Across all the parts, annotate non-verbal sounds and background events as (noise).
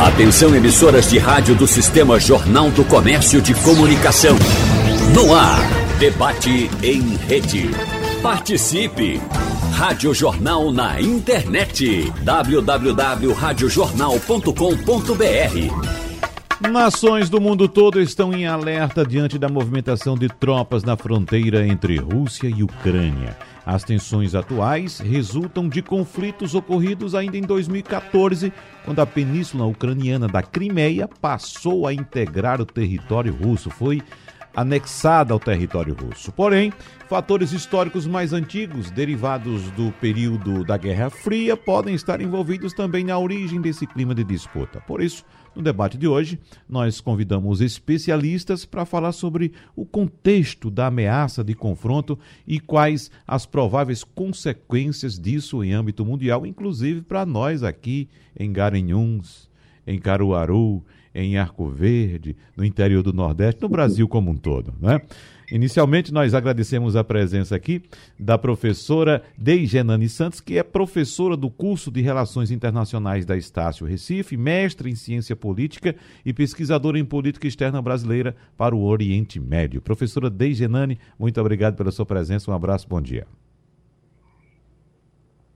Atenção emissoras de rádio do Sistema Jornal do Comércio de Comunicação. No ar, debate em rede. Participe! Rádio Jornal na internet. www.radiojornal.com.br Nações do mundo todo estão em alerta diante da movimentação de tropas na fronteira entre Rússia e Ucrânia. As tensões atuais resultam de conflitos ocorridos ainda em 2014, quando a península ucraniana da Crimeia passou a integrar o território russo. Foi anexada ao território russo. Porém, fatores históricos mais antigos, derivados do período da Guerra Fria, podem estar envolvidos também na origem desse clima de disputa. Por isso, no debate de hoje, nós convidamos especialistas para falar sobre o contexto da ameaça de confronto e quais as prováveis consequências disso em âmbito mundial, inclusive para nós aqui em Garanhuns, em Caruaru, em Arco Verde, no interior do Nordeste, no Brasil como um todo. Né? Inicialmente, nós agradecemos a presença aqui da professora Deigenani Santos, que é professora do curso de Relações Internacionais da Estácio Recife, mestre em Ciência Política e pesquisadora em Política Externa Brasileira para o Oriente Médio. Professora Deigenani, muito obrigado pela sua presença, um abraço, bom dia.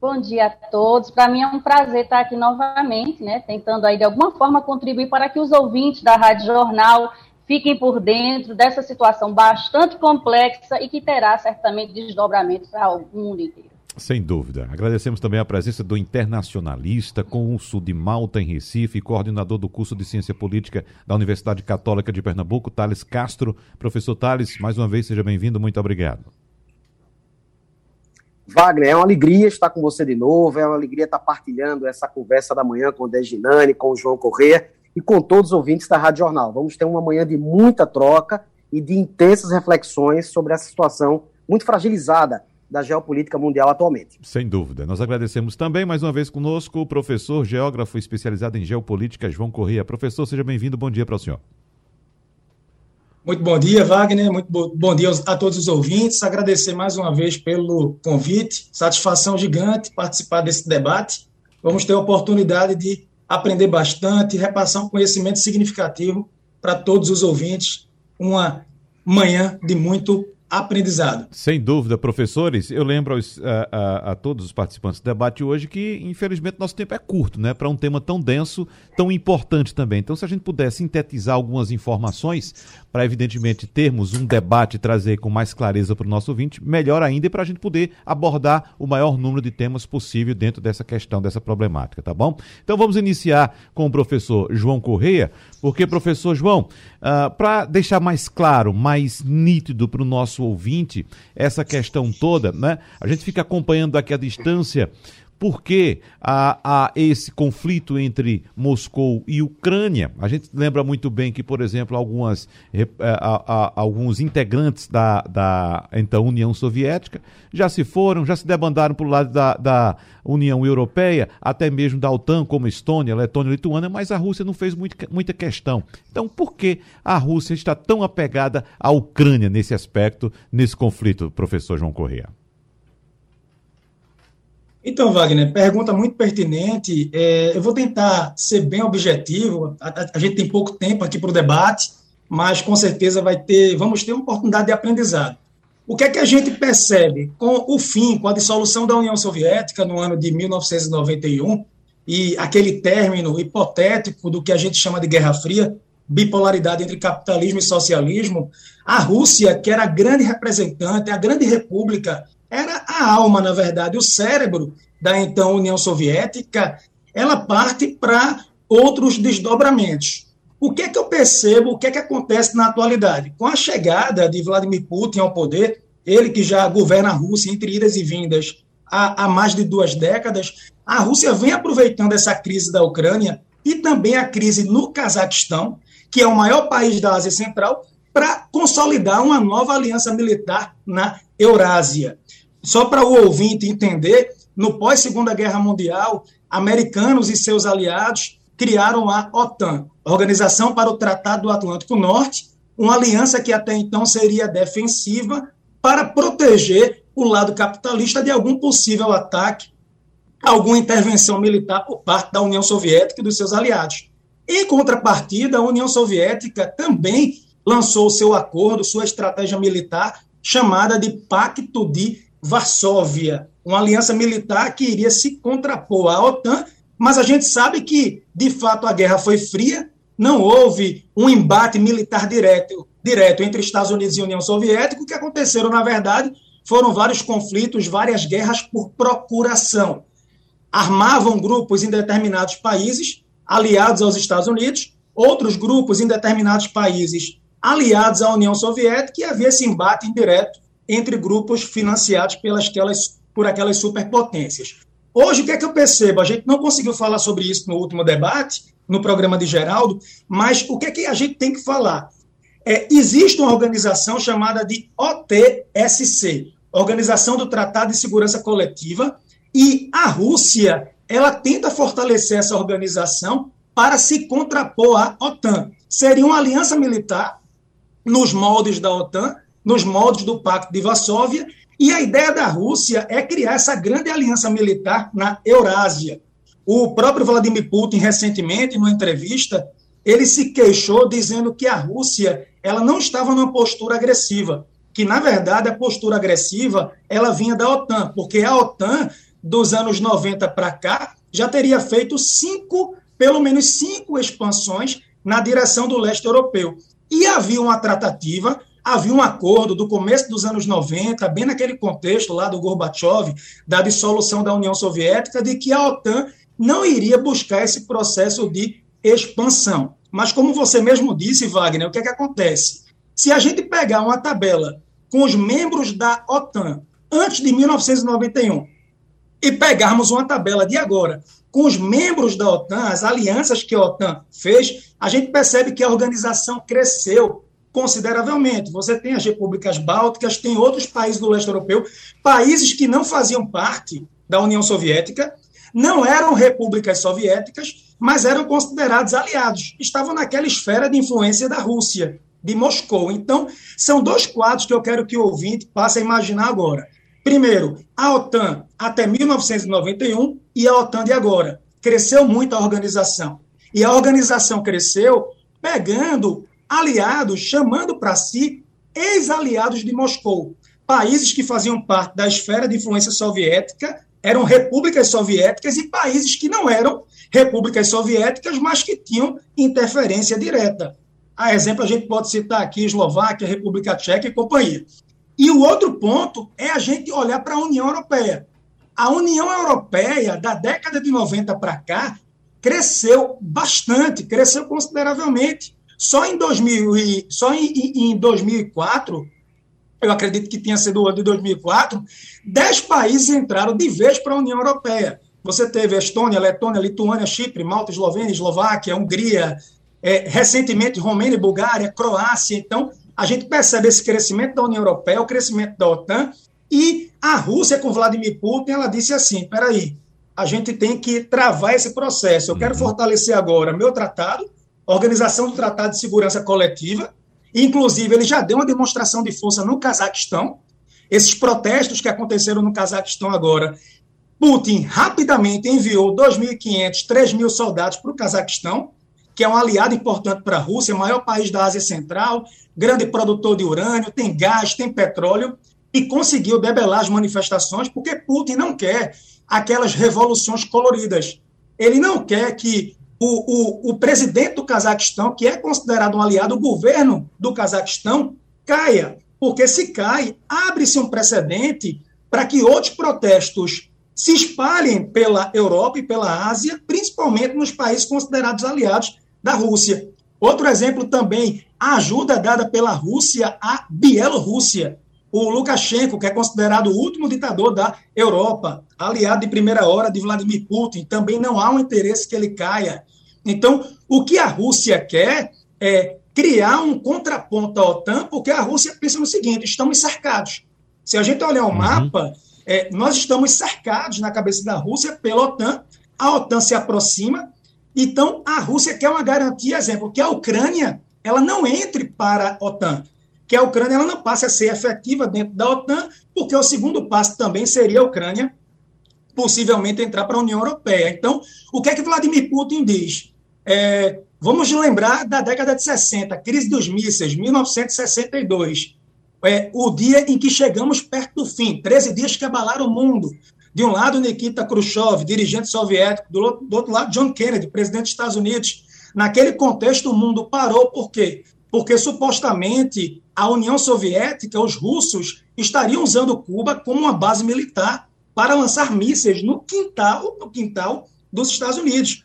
Bom dia a todos. Para mim é um prazer estar aqui novamente, né, tentando aí de alguma forma contribuir para que os ouvintes da Rádio Jornal fiquem por dentro dessa situação bastante complexa e que terá certamente desdobramento para o mundo inteiro. Sem dúvida. Agradecemos também a presença do internacionalista, cônsul de Malta em Recife e coordenador do curso de Ciência Política da Universidade Católica de Pernambuco, Thales Castro. Professor Thales, mais uma vez, seja bem-vindo, muito obrigado. Wagner, é uma alegria estar com você de novo, é uma alegria estar partilhando essa conversa da manhã com o Deginani, com o João Corrêa e com todos os ouvintes da Rádio Jornal. Vamos ter uma manhã de muita troca e de intensas reflexões sobre essa situação muito fragilizada da geopolítica mundial atualmente. Sem dúvida. Nós agradecemos também mais uma vez conosco o professor geógrafo especializado em geopolítica, João Corrêa. Professor, seja bem-vindo. Bom dia para o senhor. Muito bom dia, Wagner. Muito bom dia a todos os ouvintes. Agradecer mais uma vez pelo convite. Satisfação gigante participar desse debate. Vamos ter a oportunidade de aprender bastante, repassar um conhecimento significativo para todos os ouvintes. Uma manhã de muito aprendizado. Sem dúvida, professores. Eu lembro aos, a, a, a, todos os participantes do debate hoje que, infelizmente, nosso tempo é curto, né? Para um tema tão denso, tão importante também. Então, se a gente puder sintetizar algumas informações, para evidentemente termos um debate e trazer com mais clareza para o nosso ouvinte, melhor ainda e para a gente poder abordar o maior número de temas possível dentro dessa questão, dessa problemática, tá bom? Então, vamos iniciar com o professor João Correia, porque, professor João, uh, ah, para deixar mais claro, mais nítido para o nosso ouvinte essa questão toda, né? A gente fica acompanhando aqui à distância por que há, há, esse conflito entre Moscou e Ucrânia. A gente lembra muito bem que, por exemplo, algumas, eh, alguns integrantes da, da então União Soviética já se foram, já se debandaram para o lado da, da União Europeia, até mesmo da OTAN, como Estônia, Letônia Lituânia, mas a Rússia não fez muito, muita questão. Então, por que a Rússia está tão apegada à Ucrânia nesse aspecto, nesse conflito, professor João Correia? Então, Wagner, pergunta muito pertinente. É, eu vou tentar ser bem objetivo. A, a, a gente tem pouco tempo aqui para o debate, mas com certeza vai ter, vamos ter uma oportunidade de aprendizado. O que é que a gente percebe com o fim, com a dissolução da União Soviética no ano de 1991 e aquele término hipotético do que a gente chama de Guerra Fria, bipolaridade entre capitalismo e socialismo, a Rússia, que era a grande representante, a grande república era a alma, na verdade, o cérebro da então União Soviética, ela parte para outros desdobramentos. O que é que eu percebo, o que é que acontece na atualidade? Com a chegada de Vladimir Putin ao poder, ele que já governa a Rússia entre idas e vindas há, há mais de duas décadas, a Rússia vem aproveitando essa crise da Ucrânia e também a crise no Cazaquistão, que é o maior país da Ásia Central, para consolidar uma nova aliança militar na Eurásia. Só para o ouvinte entender, no pós-Segunda Guerra Mundial, americanos e seus aliados criaram a OTAN, Organização para o Tratado do Atlântico Norte, uma aliança que até então seria defensiva para proteger o lado capitalista de algum possível ataque, alguma intervenção militar por parte da União Soviética e dos seus aliados. Em contrapartida, a União Soviética também lançou seu acordo, sua estratégia militar, chamada de Pacto de Varsóvia, uma aliança militar que iria se contrapor à OTAN, mas a gente sabe que, de fato, a guerra foi fria, não houve um embate militar direto, direto entre Estados Unidos e União Soviética, o que aconteceram, na verdade, foram vários conflitos, várias guerras por procuração. Armavam grupos em determinados países, aliados aos Estados Unidos, outros grupos em determinados países aliados à União Soviética, e havia esse embate indireto entre grupos financiados pelas aquelas, por aquelas superpotências. Hoje, o que é que eu percebo? A gente não conseguiu falar sobre isso no último debate, no programa de Geraldo, mas o que é que a gente tem que falar? É, existe uma organização chamada de OTSC, Organização do Tratado de Segurança Coletiva, e a Rússia ela tenta fortalecer essa organização para se contrapor à OTAN. Seria uma aliança militar nos moldes da OTAN, nos moldes do Pacto de Varsóvia, e a ideia da Rússia é criar essa grande aliança militar na Eurásia. O próprio Vladimir Putin, recentemente, numa entrevista, ele se queixou dizendo que a Rússia ela não estava numa postura agressiva, que, na verdade, a postura agressiva ela vinha da OTAN, porque a OTAN, dos anos 90 para cá, já teria feito cinco, pelo menos cinco expansões na direção do leste europeu. E havia uma tratativa, havia um acordo do começo dos anos 90, bem naquele contexto lá do Gorbachev, da dissolução da União Soviética, de que a OTAN não iria buscar esse processo de expansão. Mas, como você mesmo disse, Wagner, o que é que acontece? Se a gente pegar uma tabela com os membros da OTAN antes de 1991 e pegarmos uma tabela de agora com os membros da OTAN, as alianças que a OTAN fez, a gente percebe que a organização cresceu consideravelmente. Você tem as repúblicas bálticas, tem outros países do leste europeu, países que não faziam parte da União Soviética, não eram repúblicas soviéticas, mas eram considerados aliados, estavam naquela esfera de influência da Rússia, de Moscou. Então, são dois quadros que eu quero que o ouvinte passe a imaginar agora. Primeiro, a OTAN até 1991 e a OTAN de agora. Cresceu muito a organização. E a organização cresceu pegando aliados, chamando para si ex-aliados de Moscou. Países que faziam parte da esfera de influência soviética eram repúblicas soviéticas e países que não eram repúblicas soviéticas, mas que tinham interferência direta. A exemplo, a gente pode citar aqui Eslováquia, República Tcheca e companhia. E o outro ponto é a gente olhar para a União Europeia. A União Europeia, da década de 90 para cá, cresceu bastante, cresceu consideravelmente. Só em, 2000 e, só em, em 2004, eu acredito que tinha sido o ano de 2004, dez países entraram de vez para a União Europeia. Você teve Estônia, Letônia, Lituânia, Chipre, Malta, Eslovênia, Eslováquia, Hungria, é, recentemente Romênia, Bulgária, Croácia. Então, a gente percebe esse crescimento da União Europeia, o crescimento da OTAN, e a Rússia, com Vladimir Putin, ela disse assim: peraí, a gente tem que travar esse processo. Eu quero uhum. fortalecer agora meu tratado, Organização do Tratado de Segurança Coletiva. Inclusive, ele já deu uma demonstração de força no Cazaquistão. Esses protestos que aconteceram no Cazaquistão agora, Putin rapidamente enviou 2.500, 3.000 soldados para o Cazaquistão, que é um aliado importante para a Rússia, maior país da Ásia Central, grande produtor de urânio, tem gás, tem petróleo, e conseguiu debelar as manifestações, porque Putin não quer aquelas revoluções coloridas. Ele não quer que o, o, o presidente do Cazaquistão, que é considerado um aliado, o governo do Cazaquistão, caia. Porque se cai, abre-se um precedente para que outros protestos se espalhem pela Europa e pela Ásia, principalmente nos países considerados aliados da Rússia. Outro exemplo também, a ajuda dada pela Rússia à Bielorrússia o Lukashenko, que é considerado o último ditador da Europa, aliado de primeira hora de Vladimir Putin, também não há um interesse que ele caia. Então, o que a Rússia quer é criar um contraponto à OTAN, porque a Rússia pensa no seguinte: estamos cercados. Se a gente olhar o uhum. mapa, é, nós estamos cercados na cabeça da Rússia pela OTAN, a OTAN se aproxima, então a Rússia quer uma garantia, exemplo, que a Ucrânia ela não entre para a OTAN que a Ucrânia ela não passe a ser efetiva dentro da OTAN, porque o segundo passo também seria a Ucrânia possivelmente entrar para a União Europeia. Então, o que é que Vladimir Putin diz? É, Vamos lembrar da década de 60, crise dos mísseis, 1962. É, o dia em que chegamos perto do fim, 13 dias que abalaram o mundo. De um lado, Nikita Khrushchev, dirigente soviético, do, do outro lado, John Kennedy, presidente dos Estados Unidos. Naquele contexto, o mundo parou, por quê? Porque supostamente a União Soviética, os russos, estariam usando Cuba como uma base militar para lançar mísseis no quintal, no quintal dos Estados Unidos,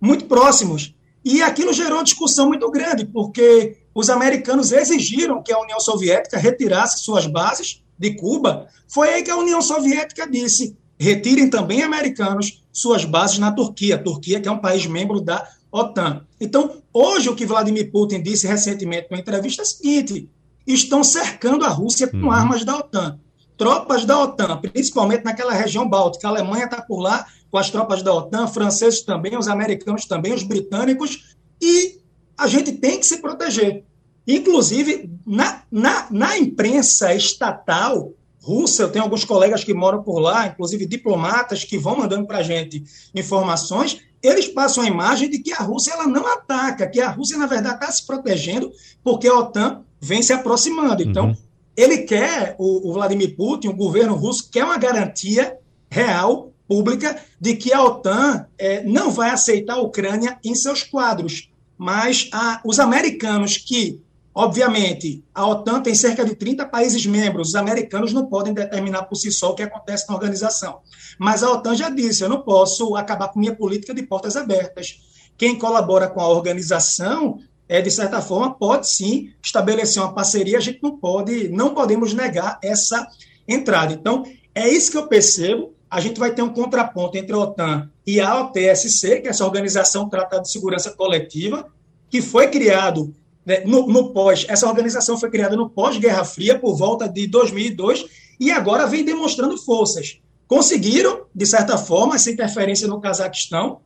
muito próximos. E aquilo gerou discussão muito grande, porque os americanos exigiram que a União Soviética retirasse suas bases de Cuba. Foi aí que a União Soviética disse: retirem também americanos suas bases na Turquia. Turquia, que é um país membro da OTAN. Então, hoje, o que Vladimir Putin disse recentemente numa entrevista é o seguinte: estão cercando a Rússia com uhum. armas da OTAN. Tropas da OTAN, principalmente naquela região báltica. A Alemanha está por lá com as tropas da OTAN, franceses também, os americanos também, os britânicos, e a gente tem que se proteger. Inclusive, na, na, na imprensa estatal russa, eu tenho alguns colegas que moram por lá, inclusive diplomatas que vão mandando para a gente informações, eles passam a imagem de que a Rússia ela não ataca, que a Rússia, na verdade, está se protegendo porque a OTAN vem se aproximando. Então, uhum. ele quer, o, o, Vladimir Putin, o governo russo, quer uma garantia real, pública, de que a OTAN é, não vai aceitar a Ucrânia em seus quadros. Mas a, os americanos que Obviamente, a OTAN tem cerca de 30 países membros, os americanos não podem determinar por si só o que acontece na organização. Mas a OTAN já disse: eu não posso acabar com minha política de portas abertas. Quem colabora com a organização, é, de certa forma, pode sim estabelecer uma parceria, a gente não pode, não podemos negar essa entrada. Então, é isso que eu percebo. A gente vai ter um contraponto entre a OTAN e a OTSC, que é essa organização Tratado de Segurança Coletiva, que foi criado né, no, no, pós, essa organização foi criada no pós-Guerra Fria, por volta de 2002, e agora vem demonstrando forças. Conseguiram, de certa forma, essa interferência no Cazaquistão,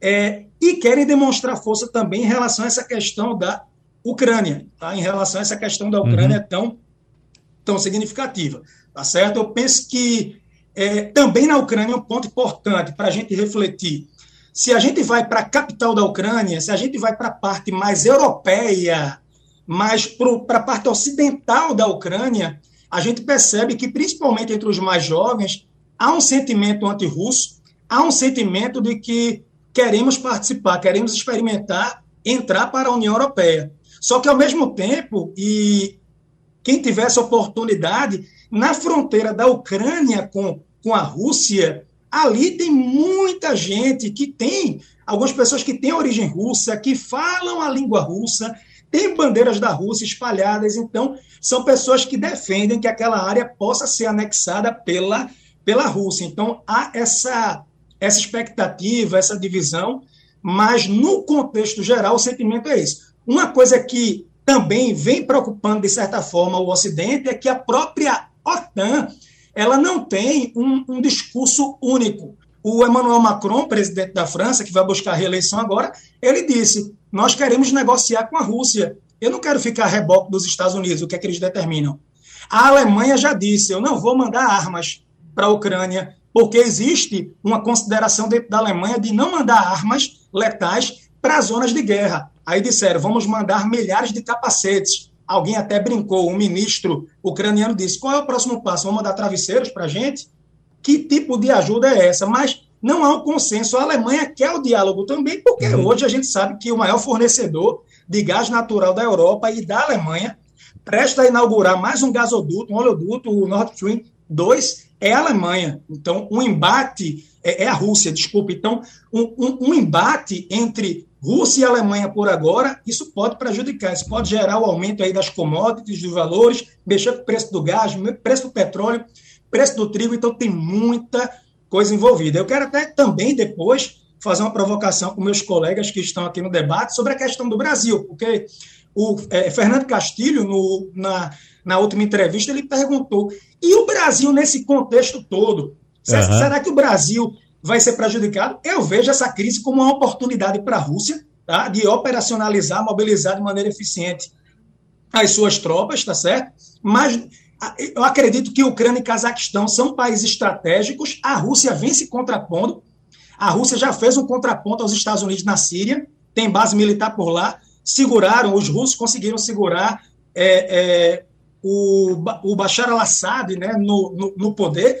é, e querem demonstrar força também em relação a essa questão da Ucrânia, tá? em relação a essa questão da Ucrânia uhum. tão, tão significativa. Tá certo? Eu penso que é, também na Ucrânia um ponto importante para a gente refletir se a gente vai para a capital da Ucrânia, se a gente vai para a parte mais europeia, mais para a parte ocidental da Ucrânia, a gente percebe que, principalmente entre os mais jovens, há um sentimento anti-russo, há um sentimento de que queremos participar, queremos experimentar, entrar para a União Europeia. Só que, ao mesmo tempo, e quem tivesse oportunidade, na fronteira da Ucrânia com, com a Rússia, ali tem muita gente que tem, algumas pessoas que têm origem russa, que falam a língua russa, tem bandeiras da Rússia espalhadas, então são pessoas que defendem que aquela área possa ser anexada pela, pela Rússia. Então há essa, essa expectativa, essa divisão, mas no contexto geral o sentimento é esse. Uma coisa que também vem preocupando, de certa forma, o Ocidente é que a própria OTAN ela não tem um, um discurso único. O Emmanuel Macron, presidente da França, que vai buscar a reeleição agora, ele disse: Nós queremos negociar com a Rússia. Eu não quero ficar a reboque dos Estados Unidos, o que é que eles determinam. A Alemanha já disse: Eu não vou mandar armas para a Ucrânia, porque existe uma consideração dentro da Alemanha de não mandar armas letais para zonas de guerra. Aí disseram: Vamos mandar milhares de capacetes. Alguém até brincou, um ministro ucraniano disse: qual é o próximo passo? Vamos mandar travesseiros para a gente? Que tipo de ajuda é essa? Mas não há um consenso. A Alemanha quer o diálogo também, porque uhum. hoje a gente sabe que o maior fornecedor de gás natural da Europa e da Alemanha presta a inaugurar mais um gasoduto, um oleoduto, o Nord Stream 2, é a Alemanha. Então, um embate é, é a Rússia, desculpe. Então, um, um, um embate entre Rússia e Alemanha por agora, isso pode prejudicar, isso pode gerar o aumento aí das commodities, dos valores, mexer com o preço do gás, preço do petróleo, preço do trigo, então tem muita coisa envolvida. Eu quero até também depois fazer uma provocação com meus colegas que estão aqui no debate sobre a questão do Brasil, porque o é, Fernando Castilho, no, na, na última entrevista, ele perguntou, e o Brasil nesse contexto todo? Uhum. Será que o Brasil vai ser prejudicado? Eu vejo essa crise como uma oportunidade para a Rússia tá? de operacionalizar, mobilizar de maneira eficiente as suas tropas, tá certo? Mas eu acredito que Ucrânia e Cazaquistão são países estratégicos, a Rússia vem se contrapondo, a Rússia já fez um contraponto aos Estados Unidos na Síria, tem base militar por lá, seguraram, os russos conseguiram segurar é, é, o, o Bashar al-Assad né, no, no, no, poder,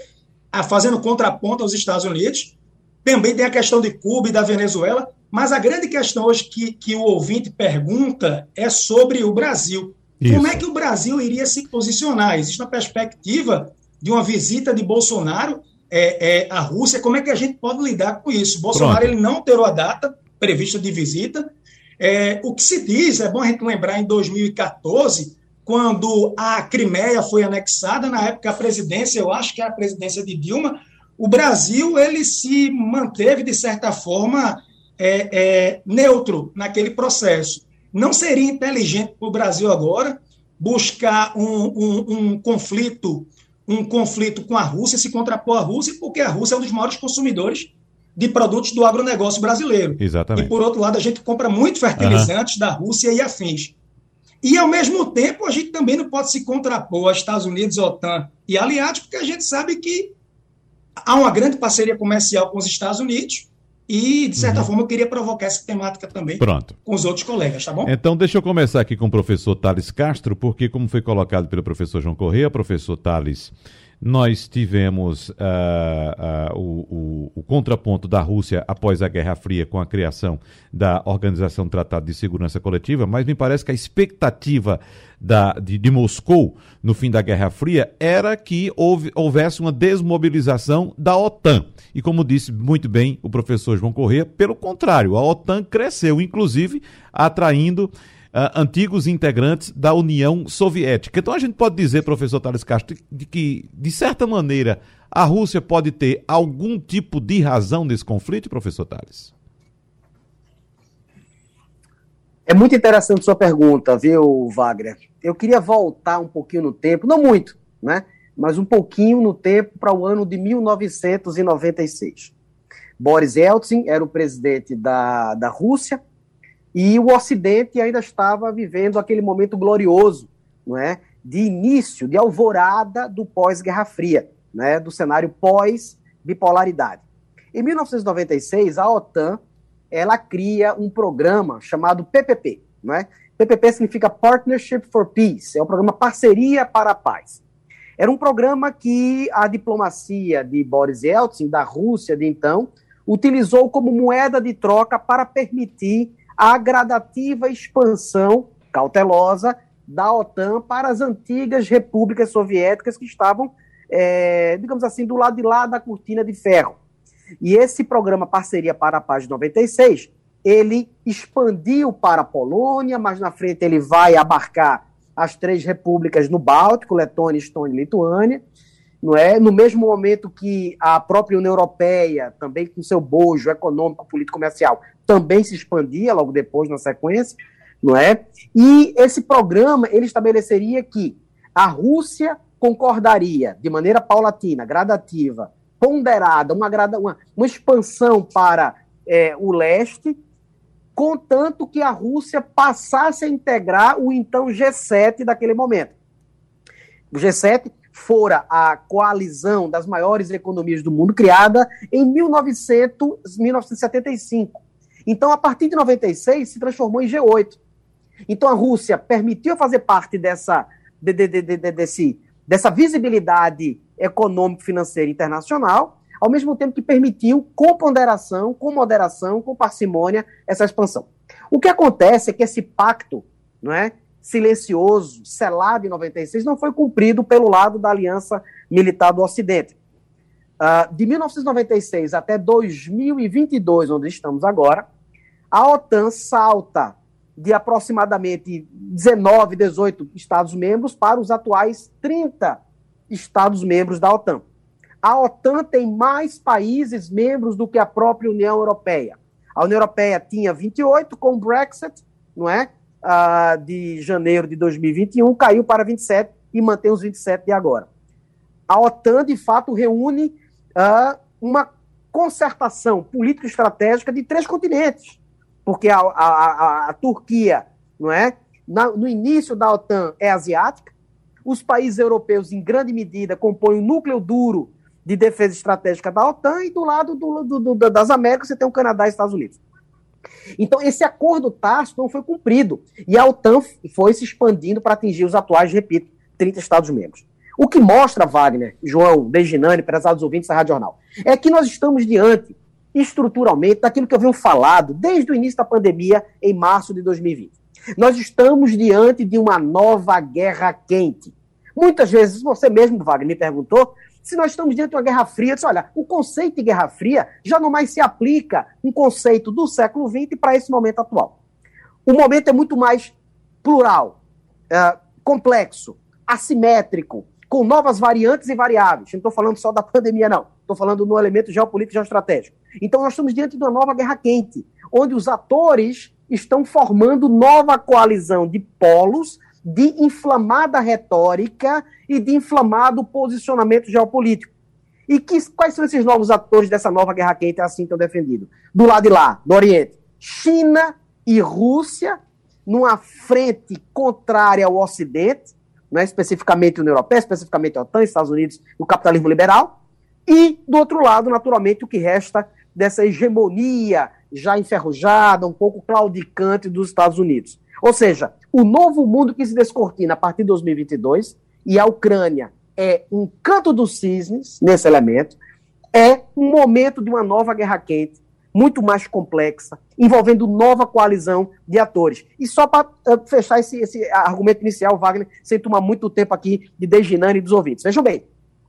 fazendo contraponto aos Estados Unidos. Também tem a questão de Cuba e da Venezuela, mas a grande questão hoje que, que o ouvinte pergunta é sobre o Brasil. Isso. Como é que o Brasil iria se posicionar? Existe uma perspectiva de uma visita de Bolsonaro é, é, à Rússia. Como é que a gente pode lidar com isso? Bolsonaro ele não terá a data prevista de visita. É, o que se diz, é bom a gente lembrar, em 2014, quando a Crimeia foi anexada, na época a presidência, eu acho que é a presidência de Dilma, o Brasil ele se manteve, de certa forma, é, é, neutro naquele processo. Não seria inteligente para o Brasil agora buscar um, um, um, conflito um conflito com a Rússia, se contrapor à Rússia, porque a Rússia é um dos maiores consumidores de produtos do agronegócio brasileiro. Exatamente. E, por outro lado, a gente compra muito fertilizantes uhum. da Rússia e afins. E, ao mesmo tempo, a gente também não pode se contrapor aos Estados Unidos, OTAN e aliados, porque a gente sabe que há uma grande parceria comercial com os Estados Unidos e, de certa uhum. forma, eu queria provocar essa temática também Pronto. com os outros colegas, tá bom? Então, deixa eu começar aqui com o professor Thales Castro, porque, como foi colocado pelo professor João Correia, professor Thales nós tivemos uh, uh, o, o, o, contraponto da Rússia após a Guerra Fria com a criação da Organização do Tratado de Segurança Coletiva, mas me parece que a expectativa da, de, de, Moscou no fim da Guerra Fria era que houve, houvesse uma desmobilização da OTAN. E como disse muito bem o professor João Corrêa, pelo contrário, a OTAN cresceu, inclusive atraindo uh, antigos integrantes da União Soviética. Então a gente pode dizer, professor Thales Castro, de que, de certa maneira, a Rússia pode ter algum tipo de razão nesse conflito, professor Thales? É muito interessante sua pergunta, viu, Wagner? Eu queria voltar um pouquinho no tempo, não muito, né? Mas um pouquinho no tempo para o ano de 1996. Boris Yeltsin era o presidente da, da Rússia, e o Ocidente ainda estava vivendo aquele momento glorioso, não é? De início, de alvorada do pós-Guerra Fria, né? Do cenário pós-bipolaridade. Em 1996, a OTAN ela cria um programa chamado PPP, não é? PPP significa Partnership for Peace, é o programa Parceria para a Paz. Era um programa que a diplomacia de Boris Yeltsin, da Rússia de então, utilizou como moeda de troca para permitir a gradativa expansão cautelosa da OTAN para as antigas repúblicas soviéticas que estavam, é, digamos assim, do lado de lá da cortina de ferro. E esse programa Parceria para a Paz de 96, ele expandiu para a Polônia, mas na frente ele vai abarcar as três repúblicas no Báltico, Letônia, Estônia e Lituânia, não é? No mesmo momento que a própria União Europeia, também com seu bojo econômico, político, comercial, também se expandia logo depois na sequência, não é? E esse programa ele estabeleceria que a Rússia concordaria de maneira paulatina, gradativa, ponderada, uma, uma, uma expansão para é, o leste, contanto que a Rússia passasse a integrar o então G7 daquele momento. O G7 fora a coalizão das maiores economias do mundo, criada em 1900, 1975. Então, a partir de 96, se transformou em G8. Então, a Rússia permitiu fazer parte dessa, de, de, de, desse, dessa visibilidade econômico-financeira internacional, ao mesmo tempo que permitiu, com ponderação, com moderação, com parcimônia, essa expansão. O que acontece é que esse pacto não é, silencioso, selado em 96, não foi cumprido pelo lado da Aliança Militar do Ocidente. Uh, de 1996 até 2022, onde estamos agora, a OTAN salta de aproximadamente 19, 18 Estados-membros para os atuais 30 Estados-membros da OTAN. A OTAN tem mais países membros do que a própria União Europeia. A União Europeia tinha 28 com o Brexit, não é? Uh, de janeiro de 2021 caiu para 27 e mantém os 27 de agora. A OTAN, de fato, reúne uh, uma concertação político-estratégica de três continentes, porque a, a, a, a Turquia, não é? Na, no início da OTAN é asiática, os países europeus, em grande medida, compõem o núcleo duro de defesa estratégica da OTAN, e do lado do, do, do, das Américas você tem o Canadá e Estados Unidos. Então, esse acordo tácito não foi cumprido. E a OTAN foi se expandindo para atingir os atuais, repito, 30 Estados-membros. O que mostra, Wagner, João, Deginane, prezados ouvintes da Rádio Jornal, é que nós estamos diante, estruturalmente, daquilo que eu venho falado desde o início da pandemia, em março de 2020. Nós estamos diante de uma nova guerra quente. Muitas vezes, você mesmo, Wagner, me perguntou se nós estamos diante de uma guerra fria. Disse, olha, o conceito de guerra fria já não mais se aplica um conceito do século XX para esse momento atual. O momento é muito mais plural, é, complexo, assimétrico, com novas variantes e variáveis. Não estou falando só da pandemia, não. Estou falando no elemento geopolítico e geoestratégico. Então, nós estamos diante de uma nova guerra quente, onde os atores estão formando nova coalizão de polos de inflamada retórica e de inflamado posicionamento geopolítico. E que, quais são esses novos atores dessa nova guerra quente assim tão defendido? Do lado de lá, do Oriente, China e Rússia, numa frente contrária ao Ocidente, né, especificamente União Europeia, especificamente a OTAN, Estados Unidos o capitalismo liberal, e, do outro lado, naturalmente, o que resta dessa hegemonia já enferrujada, um pouco claudicante dos Estados Unidos. Ou seja, o novo mundo que se descortina a partir de 2022, e a Ucrânia é um canto dos cisnes nesse elemento, é um momento de uma nova guerra quente, muito mais complexa, envolvendo nova coalizão de atores. E só para uh, fechar esse, esse, argumento inicial, Wagner, sem tomar muito tempo aqui de Deginane e dos ouvintes. Vejam bem,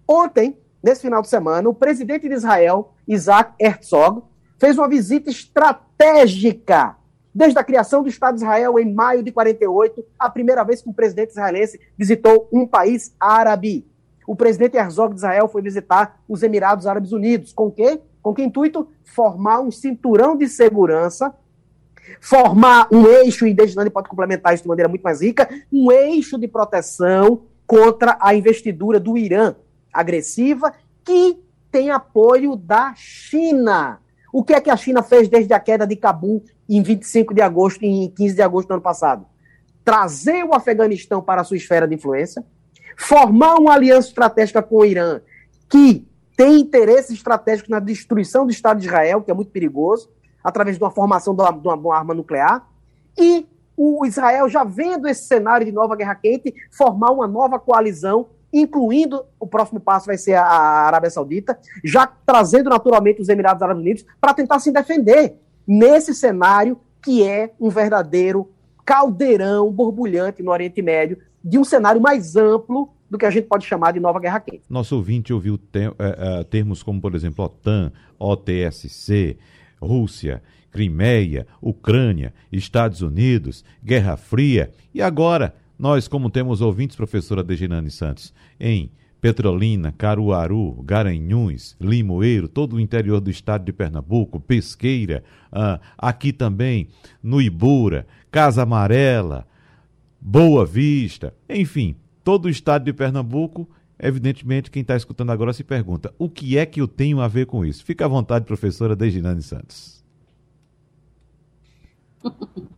ontem, nesse final de semana, o presidente de Israel, Isaac Herzog, fez uma visita estratégica desde a criação do Estado de Israel em maio de 48, a primeira vez que um presidente israelense visitou um país árabe. O presidente Herzog de Israel foi visitar os Emirados Árabes Unidos. Com quê? Com que intuito? Formar um cinturão de segurança, formar um eixo, e Desnani pode complementar isso de maneira muito mais rica, um eixo de proteção contra a investidura do Irã agressiva, que tem apoio da China. O que é que a China fez desde a queda de Cabul em 25 de agosto e em 15 de agosto do ano passado? Trazer o Afeganistão para a sua esfera de influência, formar uma aliança estratégica com o Irã, que tem interesses estratégicos na destruição do Estado de Israel, que é muito perigoso, através de uma formação de uma, de uma arma nuclear, e o Israel, já vendo esse cenário de nova guerra quente, formar uma nova coalizão, incluindo o próximo passo vai ser a Arábia Saudita, já trazendo naturalmente os Emirados Árabes Unidos para tentar se defender nesse cenário que é um verdadeiro caldeirão borbulhante no Oriente Médio, de um cenário mais amplo do que a gente pode chamar de nova guerra quente. Nosso ouvinte ouviu ter, uh, uh, termos como, por exemplo, OTAN, OTSC, Rússia, Crimeia, Ucrânia, Estados Unidos, Guerra Fria e agora nós, como temos ouvintes, professora Degenane Santos, em Petrolina, Caruaru, Garanhuns, Limoeiro, todo o interior do estado de Pernambuco, Pesqueira, uh, aqui também no Ibura, Casa Amarela, Boa Vista, enfim, todo o estado de Pernambuco, evidentemente, quem está escutando agora se pergunta: o que é que eu tenho a ver com isso? Fica à vontade, professora Dejinane Santos. (laughs)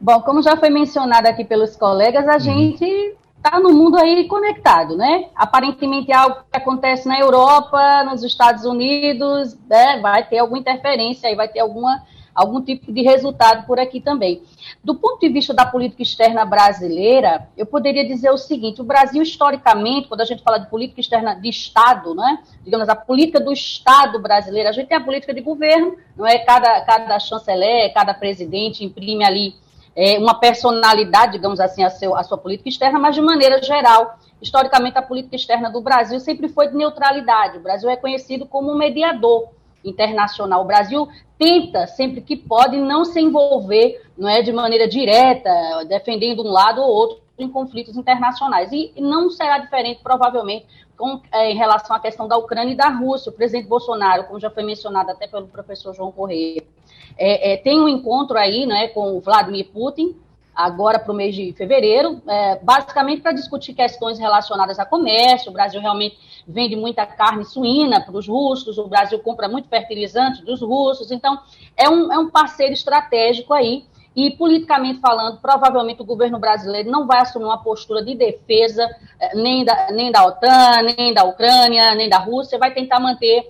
Bom, como já foi mencionado aqui pelos colegas, a uhum. gente está no mundo aí conectado, né? Aparentemente algo que acontece na Europa, nos Estados Unidos, né? vai ter alguma interferência aí, vai ter alguma algum tipo de resultado por aqui também. Do ponto de vista da política externa brasileira, eu poderia dizer o seguinte: o Brasil, historicamente, quando a gente fala de política externa de Estado, né, digamos, a política do Estado brasileiro, a gente tem a política de governo, não é? Cada, cada chanceler, cada presidente imprime ali é, uma personalidade, digamos assim, a, seu, a sua política externa, mas de maneira geral, historicamente, a política externa do Brasil sempre foi de neutralidade. O Brasil é conhecido como um mediador internacional. O Brasil tenta, sempre que pode, não se envolver não é, de maneira direta, defendendo um lado ou outro em conflitos internacionais. E não será diferente, provavelmente, com, é, em relação à questão da Ucrânia e da Rússia. O presidente Bolsonaro, como já foi mencionado até pelo professor João Correia, é, é, tem um encontro aí né, com o Vladimir Putin, agora para o mês de fevereiro, é, basicamente para discutir questões relacionadas a comércio. O Brasil realmente vende muita carne suína para os russos, o Brasil compra muito fertilizante dos russos, então é um, é um parceiro estratégico aí. E, politicamente falando, provavelmente o governo brasileiro não vai assumir uma postura de defesa é, nem da, nem da OTAN, nem da Ucrânia, nem da Rússia, vai tentar manter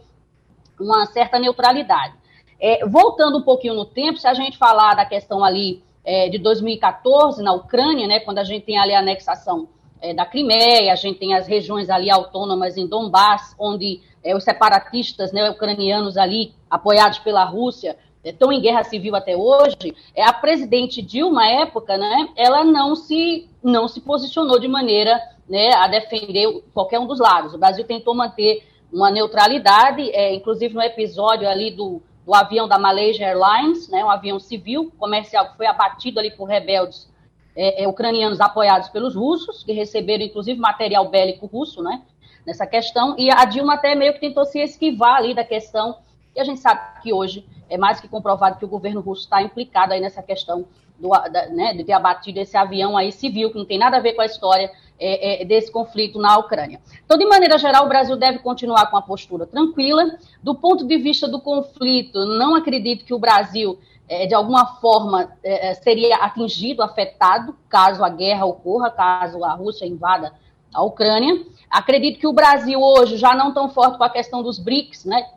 uma certa neutralidade. É, voltando um pouquinho no tempo, se a gente falar da questão ali é, de 2014 na Ucrânia, né, quando a gente tem ali a anexação é, da Crimeia, a gente tem as regiões ali autônomas em Donbass, onde os separatistas né, ucranianos ali, apoiados pela Rússia, estão em guerra civil até hoje, é a presidente Dilma, à época, né, ela não se, não se posicionou de maneira né, a defender qualquer um dos lados. O Brasil tentou manter uma neutralidade, é, inclusive no episódio ali do, do avião da Malaysia Airlines, né, um avião civil comercial que foi abatido ali por rebeldes é, é, ucranianos apoiados pelos russos, que receberam inclusive material bélico russo, né, nessa questão, e a Dilma até meio que tentou se esquivar ali da questão, e a gente sabe que hoje é mais que comprovado que o governo russo está implicado aí nessa questão do, da, né, de ter abatido esse avião aí civil, que não tem nada a ver com a história é, é, desse conflito na Ucrânia. Então, de maneira geral, o Brasil deve continuar com a postura tranquila. Do ponto de vista do conflito, não acredito que o Brasil, é, de alguma forma, é, é, seria atingido, afetado, caso a guerra ocorra, caso a Rússia invada a Ucrânia. Acredito que o Brasil hoje já não tão forte com a questão dos BRICS, né?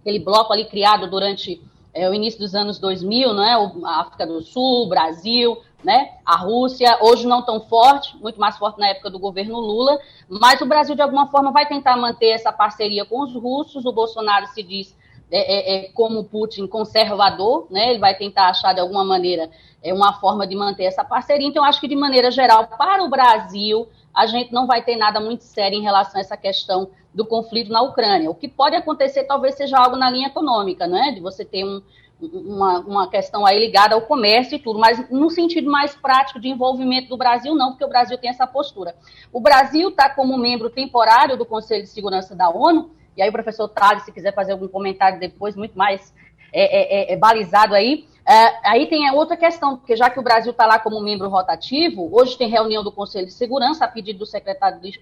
Aquele bloco ali criado durante é, o início dos anos 2000, não é? A África do Sul, Brasil, né? A Rússia, hoje não tão forte, muito mais forte na época do governo Lula, mas o Brasil, de alguma forma, vai tentar manter essa parceria com os russos. O Bolsonaro se diz, é, é, é como Putin, conservador, né? Ele vai tentar achar, de alguma maneira, é uma forma de manter essa parceria. Então, acho que, de maneira geral, para o Brasil, a gente não vai ter nada muito sério em relação a essa questão do conflito na Ucrânia. O que pode acontecer talvez seja algo na linha econômica, né? De você ter um, uma, uma questão aí ligada ao comércio e tudo, mas no sentido mais prático de envolvimento do Brasil, não, porque o Brasil tem essa postura. O Brasil está como membro temporário do Conselho de Segurança da ONU, e aí o professor Tales, se quiser fazer algum comentário depois, muito mais é, é, é, é balizado aí. É, aí tem outra questão, porque já que o Brasil está lá como membro rotativo, hoje tem reunião do Conselho de Segurança a pedido do secretário de,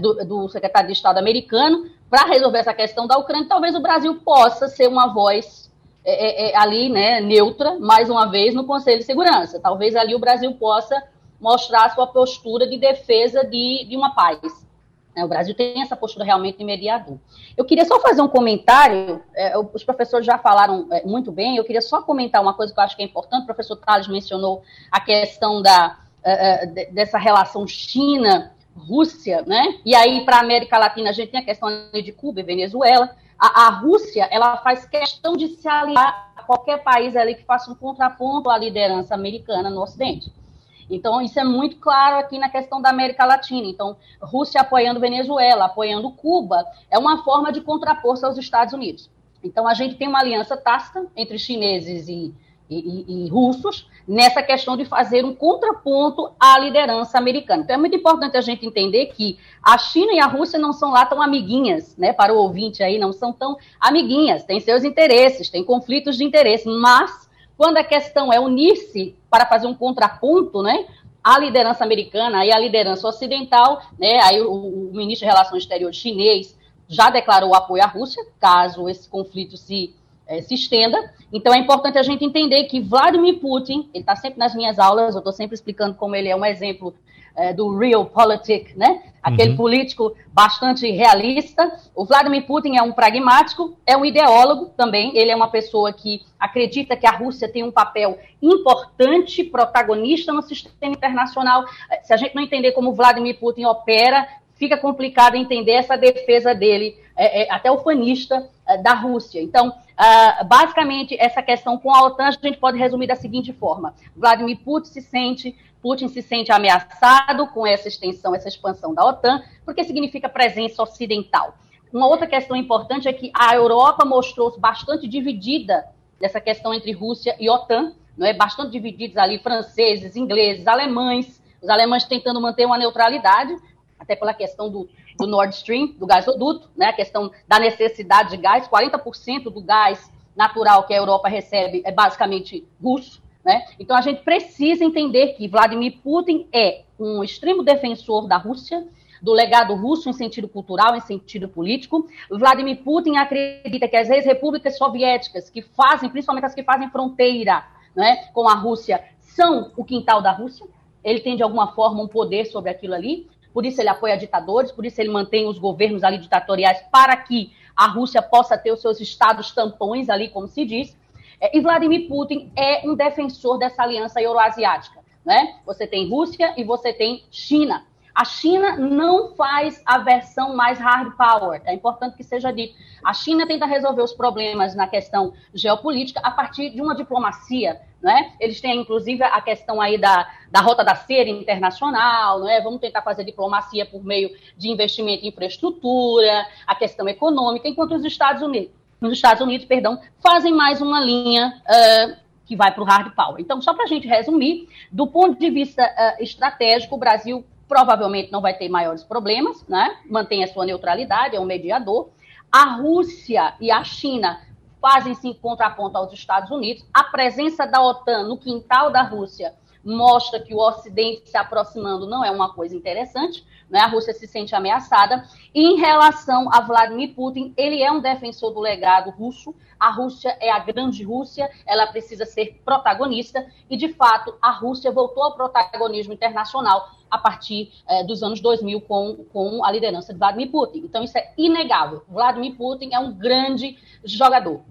do, do, secretário de Estado americano para resolver essa questão da Ucrânia. Talvez o Brasil possa ser uma voz é, é, é, ali, né, neutra, mais uma vez, no Conselho de Segurança. Talvez ali o Brasil possa mostrar sua postura de defesa de, de uma paz. É, o Brasil tem essa postura realmente de mediador. Eu queria só fazer um comentário, é, os professores já falaram é, muito bem, eu queria só comentar uma coisa que eu acho que é importante, o professor Tales mencionou a questão da, é, dessa relação China-Rússia, né? E aí, para a América Latina, a gente tem a questão de Cuba e Venezuela, a, a, Rússia ela faz questão de se aliar a qualquer país ali que faça um contraponto à liderança americana no Ocidente. Então, isso é muito claro aqui na questão da América Latina. Então, Rússia apoiando Venezuela, apoiando Cuba, é uma forma de contrapor-se aos Estados Unidos. Então, a gente tem uma aliança tácita entre chineses e, e, e, russos nessa questão de fazer um contraponto à liderança americana. Então é muito importante a gente entender que a China e a Rússia não são lá tão amiguinhas, né? Para o ouvinte aí, não são tão amiguinhas, têm seus interesses, têm conflitos de interesse, mas quando a questão é unir-se para fazer um contraponto, né? A liderança americana e a liderança ocidental, né? Aí o, o ministro de Relações Exteriores chinês já declarou apoio à Rússia, caso esse conflito se é, se estenda. Então é importante a gente entender que Vladimir Putin, ele está sempre nas minhas aulas, eu estou sempre explicando como ele é um exemplo é, do realpolitik, né? Aquele uhum. político bastante realista. O Vladimir Putin é um pragmático, é um ideólogo também. Ele é uma pessoa que acredita que a Rússia tem um papel importante, protagonista no sistema internacional. Se a gente não entender como Vladimir Putin opera, fica complicado entender essa defesa dele, é, é, até ufanista, é, da Rússia. Então, uh, basicamente, essa questão com a OTAN a gente pode resumir da seguinte forma: Vladimir Putin se sente, Putin se sente ameaçado com essa extensão, essa expansão da OTAN, porque significa presença ocidental. Uma outra questão importante é que a Europa mostrou-se bastante dividida nessa questão entre Rússia e OTAN, não é? Bastante divididos ali, franceses, ingleses, alemães, os alemães tentando manter uma neutralidade, até pela questão do, do Nord Stream, do gasoduto, né, a questão da necessidade de gás, 40% do gás natural que a Europa recebe é basicamente russo, né? Então a gente precisa entender que Vladimir Putin é um extremo defensor da Rússia, do legado russo em sentido cultural, em sentido político. Vladimir Putin acredita que as ex-repúblicas soviéticas, que fazem, principalmente as que fazem fronteira né, com a Rússia, são o quintal da Rússia. Ele tem, de alguma forma, um poder sobre aquilo ali por isso ele apoia ditadores, por isso ele mantém os governos ali ditatoriais para que a Rússia possa ter os seus estados tampões ali, como se diz. É, e Vladimir Putin é um defensor dessa aliança euroasiática. Né? Você tem Rússia e você tem China. A China não faz a versão mais hard power, é importante que seja dito. A China tenta resolver os problemas na questão geopolítica a partir de uma diplomacia, né? Eles têm, inclusive, a questão aí da, da rota da cera internacional, né? Vamos tentar fazer diplomacia por meio de investimento em infraestrutura, a questão econômica, enquanto os Estados Unidos, os Estados Unidos, perdão, fazem mais uma linha uh, que vai para o hard power. Então, só para a gente resumir, do ponto de vista uh, estratégico, o Brasil provavelmente não vai ter maiores problemas, né? Mantém a sua neutralidade, é um mediador. A Rússia e a China fazem se contraponto aos Estados Unidos. A presença da OTAN no quintal da Rússia mostra que o Ocidente se aproximando não é uma coisa interessante, né? a Rússia se sente ameaçada. E em relação a Vladimir Putin, ele é um defensor do legado russo, a Rússia é a grande Rússia, ela precisa ser protagonista, e de fato a Rússia voltou ao protagonismo internacional a partir eh, dos anos 2000 com, com a liderança de Vladimir Putin. Então isso é inegável. Vladimir Putin é um grande jogador.